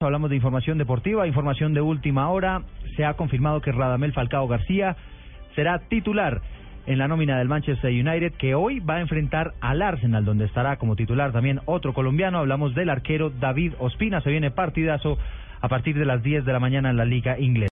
Hablamos de información deportiva, información de última hora. Se ha confirmado que Radamel Falcao García será titular en la nómina del Manchester United, que hoy va a enfrentar al Arsenal, donde estará como titular también otro colombiano. Hablamos del arquero David Ospina. Se viene partidazo a partir de las 10 de la mañana en la Liga Inglesa.